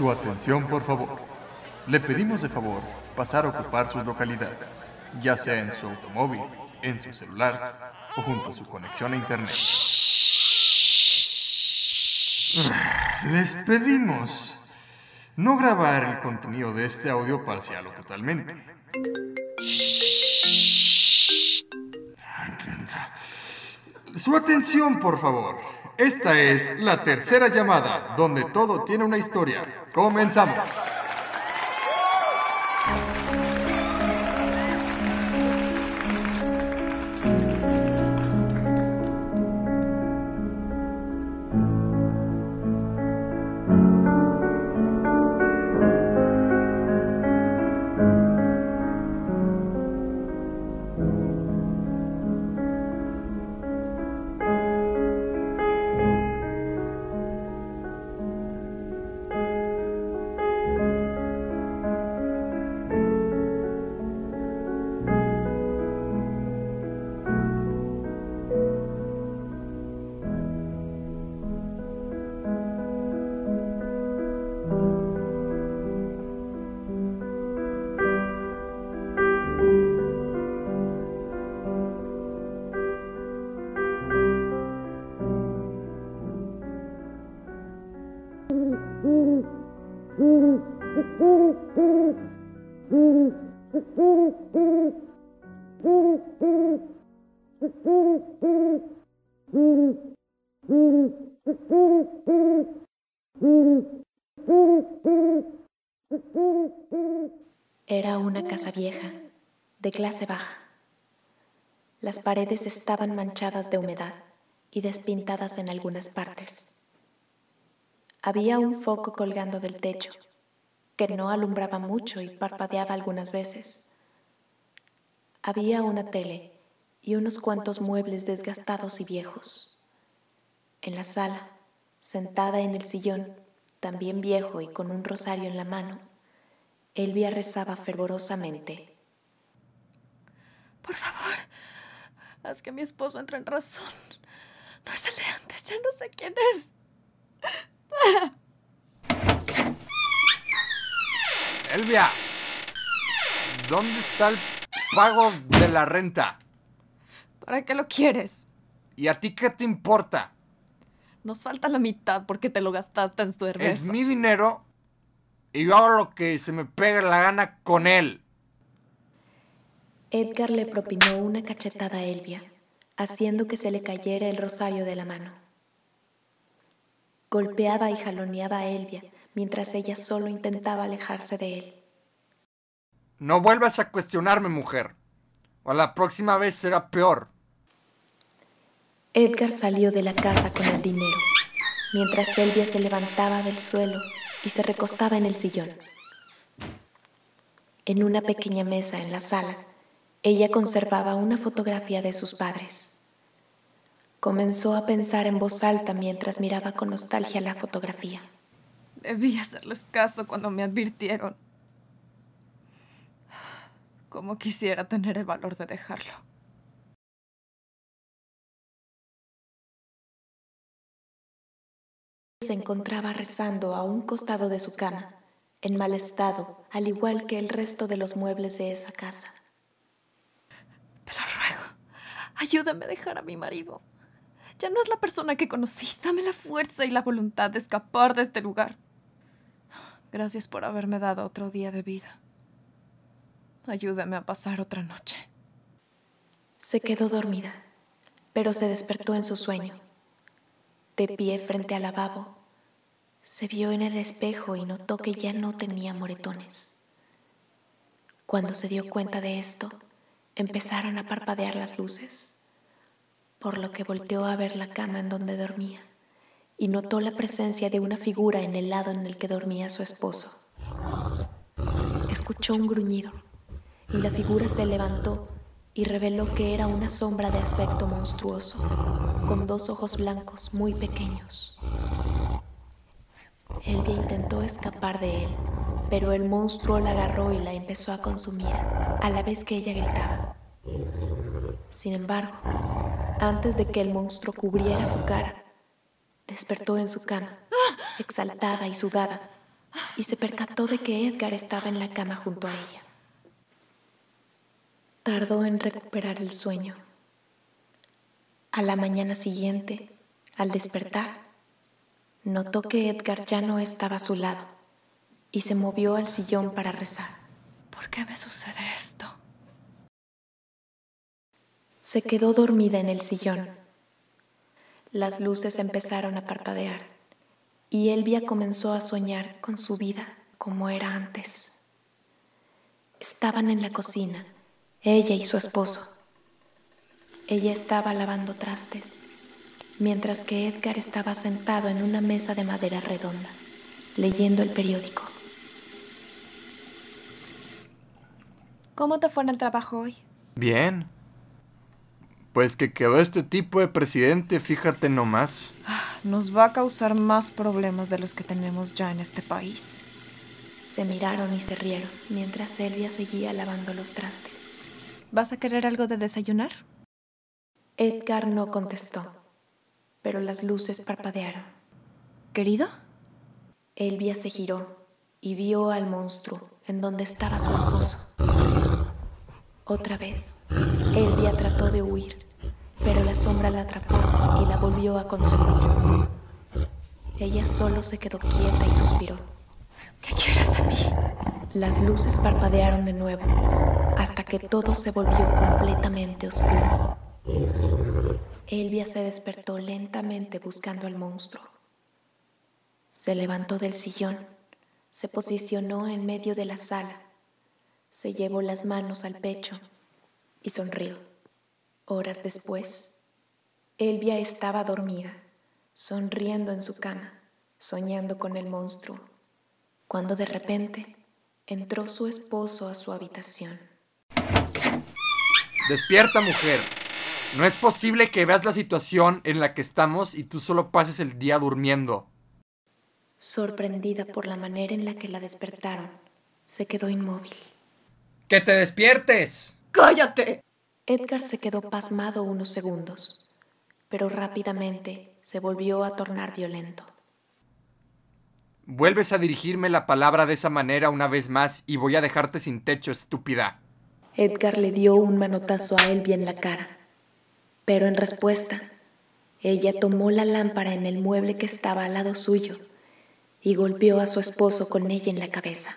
Su atención, por favor. Le pedimos de favor pasar a ocupar sus localidades, ya sea en su automóvil, en su celular o junto a su conexión a internet. Les pedimos no grabar el contenido de este audio parcial o totalmente. Su atención, por favor. Esta es la tercera llamada, donde todo tiene una historia. Comenzamos. Era una casa vieja, de clase baja. Las paredes estaban manchadas de humedad y despintadas en algunas partes. Había un foco colgando del techo, que no alumbraba mucho y parpadeaba algunas veces. Había una tele y unos cuantos muebles desgastados y viejos. En la sala, sentada en el sillón, también viejo y con un rosario en la mano, Elvia rezaba fervorosamente. Por favor, haz que mi esposo entre en razón. No es el de antes, ya no sé quién es. Elvia, ¿dónde está el pago de la renta? ¿Para qué lo quieres? ¿Y a ti qué te importa? Nos falta la mitad porque te lo gastaste en cervezas. Es mi dinero y yo hago lo que se me pegue la gana con él. Edgar le propinó una cachetada a Elvia, haciendo que se le cayera el rosario de la mano. Golpeaba y jaloneaba a Elvia mientras ella solo intentaba alejarse de él. No vuelvas a cuestionarme, mujer. O la próxima vez será peor. Edgar salió de la casa con el dinero, mientras Elvia se levantaba del suelo y se recostaba en el sillón. En una pequeña mesa en la sala, ella conservaba una fotografía de sus padres. Comenzó a pensar en voz alta mientras miraba con nostalgia la fotografía. Debí hacerles caso cuando me advirtieron. Como quisiera tener el valor de dejarlo. Se encontraba rezando a un costado de su cama, en mal estado, al igual que el resto de los muebles de esa casa. Te lo ruego, ayúdame a dejar a mi marido. Ya no es la persona que conocí. Dame la fuerza y la voluntad de escapar de este lugar. Gracias por haberme dado otro día de vida. Ayúdame a pasar otra noche. Se quedó dormida, pero se despertó en su sueño. De pie frente al lavabo, se vio en el espejo y notó que ya no tenía moretones. Cuando se dio cuenta de esto, empezaron a parpadear las luces, por lo que volteó a ver la cama en donde dormía y notó la presencia de una figura en el lado en el que dormía su esposo. Escuchó un gruñido y la figura se levantó y reveló que era una sombra de aspecto monstruoso, con dos ojos blancos muy pequeños. Elvia intentó escapar de él, pero el monstruo la agarró y la empezó a consumir, a la vez que ella gritaba. Sin embargo, antes de que el monstruo cubriera su cara, despertó en su cama, exaltada y sudada, y se percató de que Edgar estaba en la cama junto a ella. Tardó en recuperar el sueño. A la mañana siguiente, al despertar, notó que Edgar ya no estaba a su lado y se movió al sillón para rezar. ¿Por qué me sucede esto? Se quedó dormida en el sillón. Las luces empezaron a parpadear y Elvia comenzó a soñar con su vida como era antes. Estaban en la cocina, ella y su esposo. Ella estaba lavando trastes, mientras que Edgar estaba sentado en una mesa de madera redonda, leyendo el periódico. ¿Cómo te fue en el trabajo hoy? Bien. Pues que quedó este tipo de presidente, fíjate nomás. Nos va a causar más problemas de los que tenemos ya en este país. Se miraron y se rieron mientras Elvia seguía lavando los trastes. ¿Vas a querer algo de desayunar? Edgar no contestó, pero las luces parpadearon. ¿Querido? Elvia se giró y vio al monstruo en donde estaba su esposo. Otra vez, Elvia trató de huir, pero la sombra la atrapó y la volvió a consumir. Ella solo se quedó quieta y suspiró. ¿Qué quieres de mí? Las luces parpadearon de nuevo, hasta que todo se volvió completamente oscuro. Elvia se despertó lentamente buscando al monstruo. Se levantó del sillón, se posicionó en medio de la sala se llevó las manos al pecho y sonrió. Horas después, Elvia estaba dormida, sonriendo en su cama, soñando con el monstruo, cuando de repente entró su esposo a su habitación. Despierta, mujer. No es posible que veas la situación en la que estamos y tú solo pases el día durmiendo. Sorprendida por la manera en la que la despertaron, se quedó inmóvil. ¡Que te despiertes! ¡Cállate! Edgar se quedó pasmado unos segundos, pero rápidamente se volvió a tornar violento. Vuelves a dirigirme la palabra de esa manera una vez más y voy a dejarte sin techo, estúpida. Edgar le dio un manotazo a Elvia en la cara, pero en respuesta, ella tomó la lámpara en el mueble que estaba al lado suyo y golpeó a su esposo con ella en la cabeza.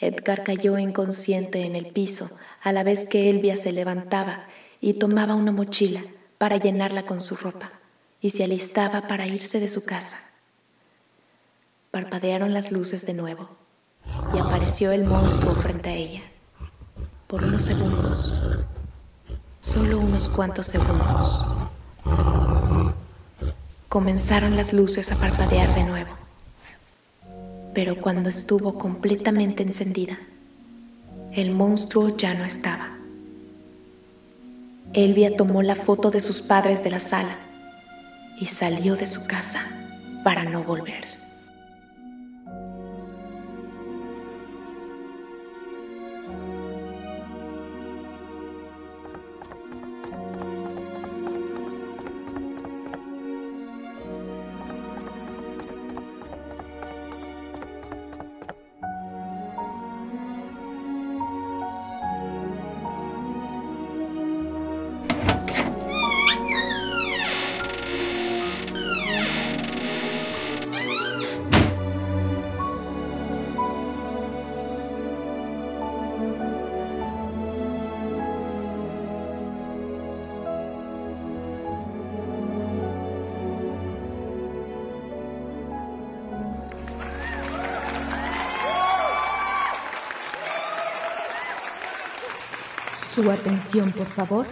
Edgar cayó inconsciente en el piso a la vez que Elvia se levantaba y tomaba una mochila para llenarla con su ropa y se alistaba para irse de su casa. Parpadearon las luces de nuevo y apareció el monstruo frente a ella. Por unos segundos, solo unos cuantos segundos, comenzaron las luces a parpadear de nuevo pero cuando estuvo completamente encendida, el monstruo ya no estaba. Elvia tomó la foto de sus padres de la sala y salió de su casa para no volver. Su atención, por favor.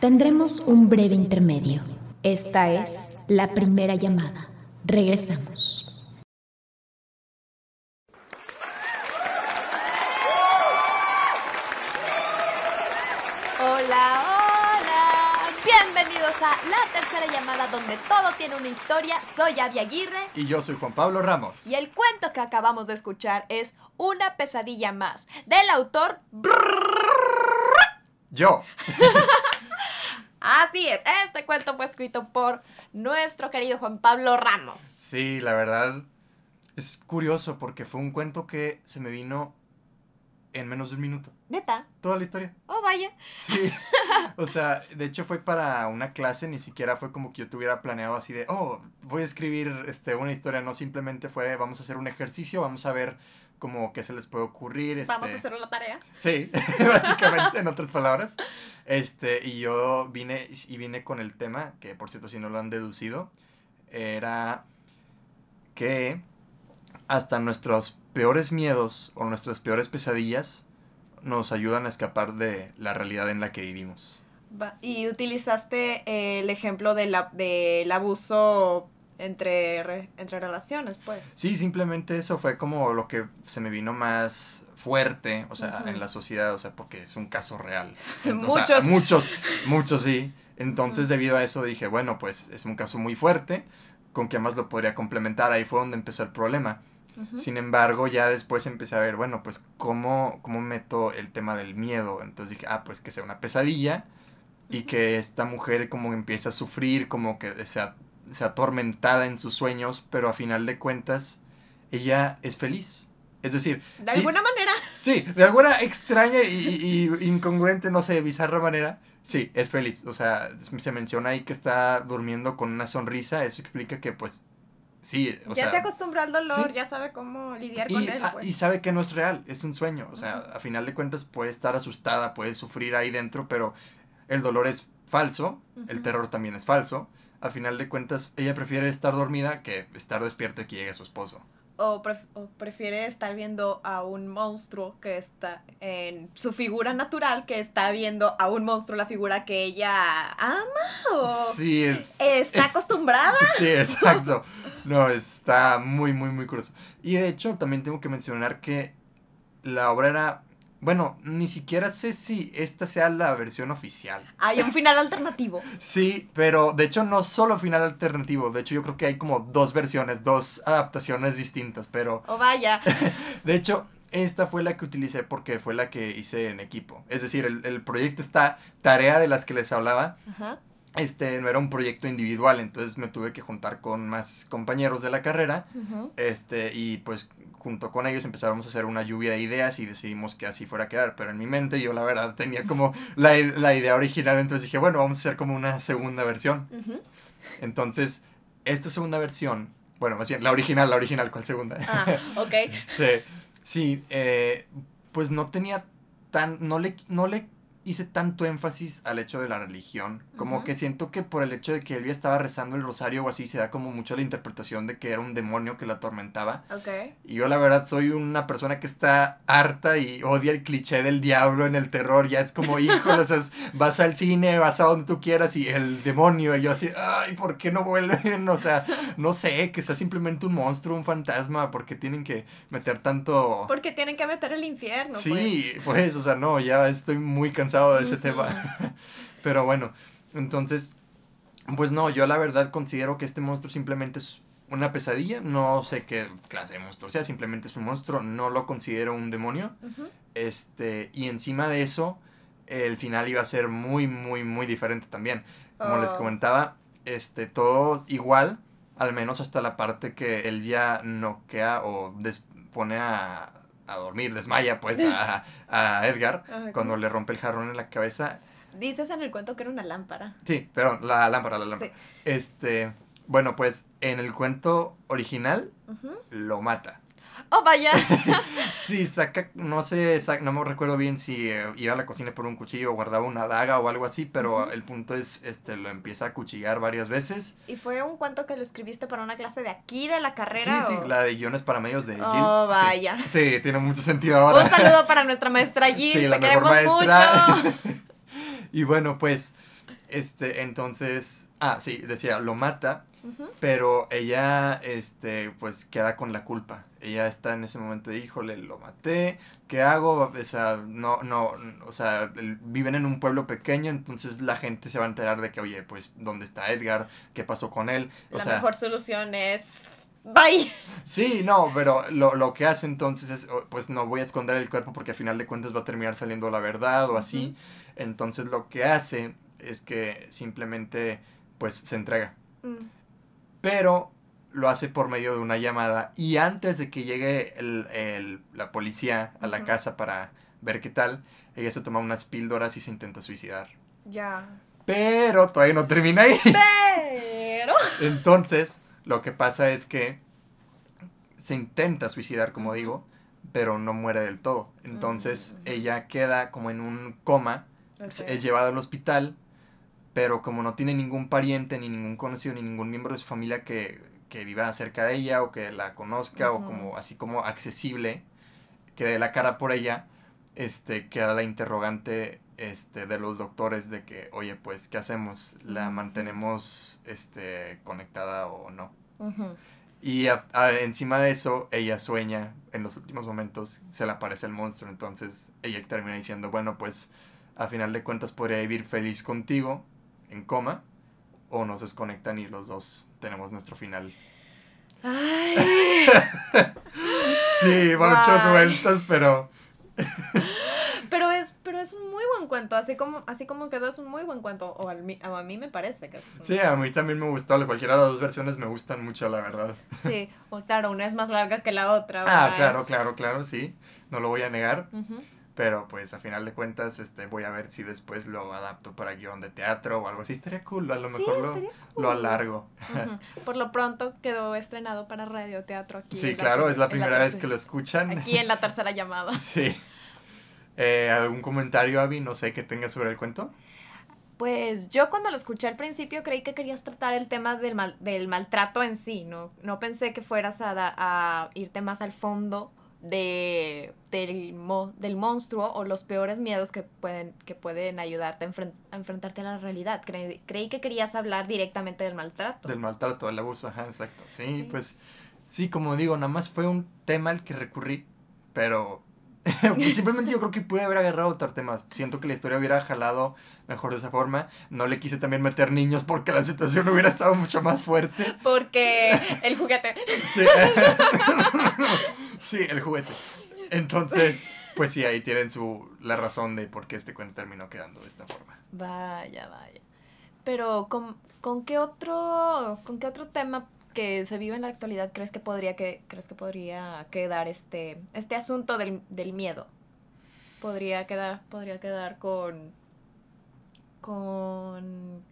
Tendremos un breve intermedio. Esta es la primera llamada. Regresamos. Hola, hola. Bienvenidos a la tercera llamada donde todo tiene una historia. Soy Abby Aguirre. Y yo soy Juan Pablo Ramos. Y el cuento que acabamos de escuchar es Una pesadilla más, del autor... Yo. Así es, este cuento fue escrito por nuestro querido Juan Pablo Ramos. Sí, la verdad, Es curioso porque fue un cuento que se me vino en menos de un minuto. ¿Neta? Toda la historia. Oh, vaya. Sí. O sea, de hecho fue para una clase, ni siquiera fue como que yo tuviera planeado así de, oh, voy a escribir este, una historia. No, simplemente fue, vamos a hacer un ejercicio, vamos a ver como qué se les puede ocurrir. Este... Vamos a hacer una tarea. Sí, básicamente, en otras palabras. Este, y yo vine, y vine con el tema, que por cierto, si no lo han deducido, era que hasta nuestros peores miedos o nuestras peores pesadillas nos ayudan a escapar de la realidad en la que vivimos. Y utilizaste el ejemplo de la, del abuso entre, entre relaciones, pues. Sí, simplemente eso fue como lo que se me vino más fuerte, o sea, en la sociedad, o sea, porque es un caso real. muchos. muchos, muchos sí. Entonces, debido a eso dije, bueno, pues es un caso muy fuerte, con que más lo podría complementar, ahí fue donde empezó el problema. Sin embargo, ya después empecé a ver, bueno, pues cómo, cómo meto el tema del miedo. Entonces dije, ah, pues que sea una pesadilla y que esta mujer como empieza a sufrir, como que sea, sea atormentada en sus sueños, pero a final de cuentas ella es feliz. Es decir... De alguna manera. Sí, de alguna extraña y, y, incongruente, no sé, bizarra manera. Sí, es feliz. O sea, se menciona ahí que está durmiendo con una sonrisa. Eso explica que pues Sí, o ya se acostumbró al dolor, ya sabe cómo lidiar con él. Pues. Y sabe que no es real, es un sueño. O sea, a final de cuentas puede estar asustada, puede sufrir ahí dentro, pero el dolor es falso, el terror también es falso. A final de cuentas, ella prefiere estar dormida que estar despierta y que llegue su esposo o, prefiere estar viendo a un monstruo que está en su figura natural, que está viendo a un monstruo la figura que ella ama o sí, es, está acostumbrada. sí, exacto. No, está muy, muy, muy curioso. Y de hecho, también tengo que mencionar que la obra era bueno, ni siquiera sé si esta sea la versión oficial. Hay un final alternativo. sí, pero de hecho no solo final alternativo. De hecho yo creo que hay como dos versiones, dos adaptaciones distintas, pero... Oh, vaya. de hecho, esta fue la que utilicé porque fue la que hice en equipo. Es decir, el, proyecto está tarea de las que les hablaba. Este no era un proyecto individual, entonces me tuve que juntar con más compañeros de la carrera. Este, y pues junto con ellos empezamos a hacer una lluvia de ideas y decidimos que así fuera a quedar. Pero en mi mente yo la verdad tenía como la, idea original, entonces dije, bueno, vamos a hacer como una segunda versión. Entonces, esta segunda versión, bueno, más bien, la original, la original, ¿cuál segunda? Ah, ok. este, sí, eh, pues no tenía tan, no le, no le hice tanto énfasis al hecho de la religión. Como que siento que por el hecho de que él ya estaba rezando el rosario o así, se da como mucho la interpretación de que era un demonio que la atormentaba. Y yo la verdad soy una persona que está harta y odia el cliché del diablo en el terror. Ya es como, híjole, o vas al cine, vas a donde tú quieras y el demonio. Y yo así, ay, ¿por qué no vuelven? O sea, no sé, que sea simplemente un monstruo, un fantasma, porque tienen que meter tanto... Porque tienen que meter el infierno. Sí, pues, pues o sea, no, ya estoy muy cansado de ese tema. Pero bueno, entonces, pues no, yo la verdad considero que este monstruo simplemente es una pesadilla. No sé qué clase de monstruo sea, simplemente es un monstruo. No lo considero un demonio. Este, y encima de eso, el final iba a ser muy, muy, muy diferente también. Como les oh. comentaba, este, todo igual, al menos hasta la parte que él ya noquea o pone a, a dormir, desmaya pues a, a Edgar cuando le rompe el jarrón en la cabeza. Dices en el cuento que era una lámpara. Sí, pero la lámpara, la lámpara. Este, bueno, pues en el cuento original lo mata. ¡Oh, vaya! sí, saca, no sé, no me recuerdo bien si eh, iba a la cocina por un cuchillo o guardaba una daga o algo así, pero el punto es, este, lo empieza a cuchillar varias veces. ¿Y fue un cuento que lo escribiste para una clase de aquí, de la carrera? Sí, sí, la de guiones para medios de Jill. ¡Oh, vaya! Sí, tiene mucho sentido ahora. Un saludo para nuestra maestra Jill, sí, la mejor maestra. Mucho. y bueno, pues, este, entonces, ah, sí, decía, lo mata pero ella, este, pues queda con la culpa. Ella está en ese momento de, híjole, lo maté, ¿qué hago? O sea, no, no, o sea, viven en un pueblo pequeño, entonces la gente se va a enterar de que, oye, pues, ¿dónde está Edgar? ¿Qué pasó con él? O la mejor solución es... Bye. Sí, no, pero lo, lo, que hace entonces es, pues no voy a esconder el cuerpo porque al final de cuentas va a terminar saliendo la verdad o así. Entonces lo que hace es que simplemente, pues, se entrega. Mm. Pero lo hace por medio de una llamada y antes de que llegue el, el- la policía a la casa para ver qué tal, ella se toma unas píldoras y se intenta suicidar. Ya. Pero todavía no termina ahí. Pero. Entonces, lo que pasa es que se intenta suicidar, como digo, pero no muere del todo. Entonces, ella queda como en un coma, es llevada al hospital, pero como no tiene ningún pariente, ni ningún conocido, ni ningún miembro de su familia que, que viva cerca de ella o que la conozca o como así como accesible, que dé la cara por ella, este, queda la interrogante este, de los doctores de que, oye, pues, ¿qué hacemos? ¿La mantenemos este, conectada o no? Y a- a- encima de eso, ella sueña en los últimos momentos, se le aparece el monstruo, entonces ella termina diciendo, bueno, pues a final de cuentas podría vivir feliz contigo, en coma, o nos desconectan y los dos tenemos nuestro final. Ay. Sí, muchas vueltas, pero Pero es, pero es un muy buen cuento, así como, así como quedó es un muy buen cuento, o al mi- a mí me parece que es un- sí, a mí también me gustó, cualquiera de las dos versiones me gustan mucho, la verdad. Sí, o claro, una es más larga que la otra. Ah, claro, claro, claro, sí, no lo voy a negar. Ujú. Pero pues a final de cuentas, este, voy a ver si después lo adapto para guion de teatro o algo así. Estaría cool, a lo Sí, mejor lo, alargo. Por lo pronto quedó estrenado para radioteatro aquí. Sí, claro, es la primera vez que lo escuchan. Aquí en la tercera llamada. Sí. Eh, ¿Algún comentario, Abby? No sé, que tengas sobre el cuento. Pues yo cuando lo escuché al principio creí que querías tratar el tema del, mal- del maltrato en sí, ¿no? No pensé que fueras a, da- a irte más al fondo de, del, mo- del monstruo o los peores miedos que pueden, que pueden ayudarte a, enfren- a enfrentarte a la realidad. Creí, creí que querías hablar directamente del maltrato. Del maltrato, del abuso, ajá, exacto. Sí, Sí. pues, sí, como digo, nada más fue un tema al que recurrí, pero simplemente yo creo que pude haber agarrado otro tema. Siento que la historia hubiera jalado mejor de esa forma. No le quise también meter niños porque la situación hubiera estado mucho más fuerte. Porque el juguete. Sí, sí, el juguete. Entonces, pues sí, ahí tienen su la razón de por qué este cuento terminó quedando de esta forma. Vaya, vaya. Pero ¿con, con qué otro con qué otro tema que se vive en la actualidad crees que podría que crees que podría quedar este este asunto del, del miedo? Podría quedar podría quedar con con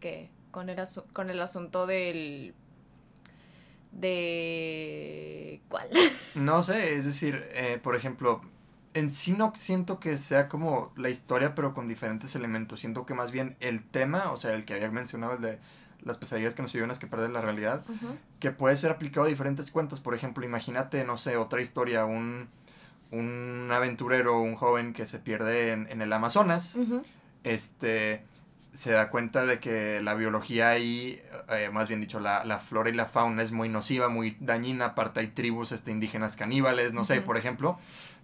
qué? Con el asu- con el asunto del de ¿cuál? No sé, es decir, eh, por ejemplo, en sí no siento que sea como la historia, pero con diferentes elementos. Siento que más bien el tema, o sea, el que había mencionado, el de las pesadillas que nos ayudan a escapar de la realidad, que puede ser aplicado a diferentes cuentos. Por ejemplo, imagínate, no sé, otra historia, un, un aventurero, un joven que se pierde en, en el Amazonas, este se da cuenta de que la biología ahí, eh, más bien dicho, la, la flora y la fauna es muy nociva, muy dañina, aparte hay tribus este, indígenas caníbales, no sé, por ejemplo,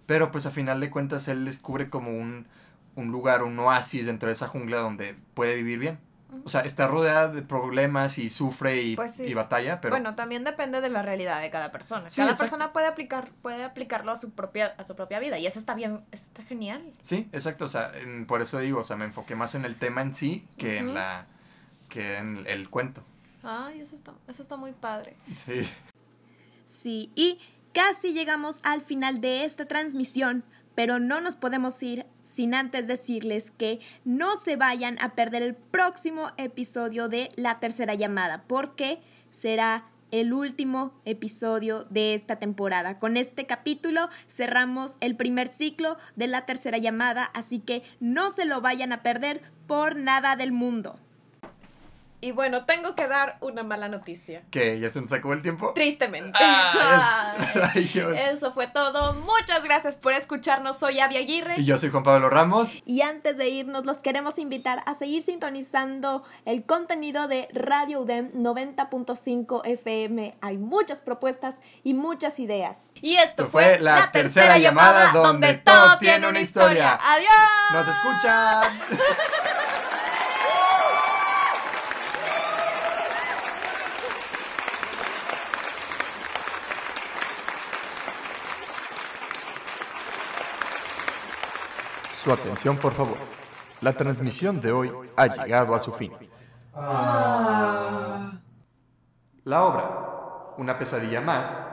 pero pues a final de cuentas él descubre como un, un lugar, un oasis dentro de esa jungla donde puede vivir bien. O sea, está rodeada de problemas y sufre y, Pues sí. y batalla, pero Bueno, también depende de la realidad de cada persona. Sí, cada exacto. persona puede aplicar, puede aplicarlo a su propia, a su propia vida. Y eso está bien, eso está genial. sí, exacto, o sea, en- por eso digo, o sea, me enfoqué más en el tema en sí que en la que en el cuento. Ay, eso está, eso está muy padre. Sí. Sí, y casi llegamos al final de esta transmisión, pero no nos podemos ir sin antes decirles que no se vayan a perder el próximo episodio de La Tercera Llamada, porque será el último episodio de esta temporada. Con este capítulo cerramos el primer ciclo de La Tercera Llamada, así que no se lo vayan a perder por nada del mundo. Y bueno, tengo que dar una mala noticia. que ¿Ya se nos acabó el tiempo? Tristemente. Ah, es- Ay, Eso fue todo. Muchas gracias por escucharnos. Soy Avia Aguirre. Y yo soy Juan Pablo Ramos. Y antes de irnos, los queremos invitar a seguir sintonizando el contenido de Radio UDEM 90.5 FM. Hay muchas propuestas y muchas ideas. Y esto Esto fue la tercera llamada donde todo tiene una historia. Adiós. ¡Nos escuchan! Su atención, por favor. La transmisión de hoy ha llegado a su fin. La obra Una pesadilla más,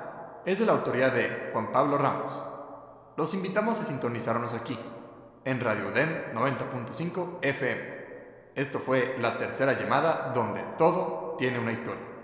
es de la autoría de Juan Pablo Ramos. Los invitamos a sintonizarnos aquí, en Radio DEM 90.5 FM. Esto fue la tercera llamada donde todo tiene una historia.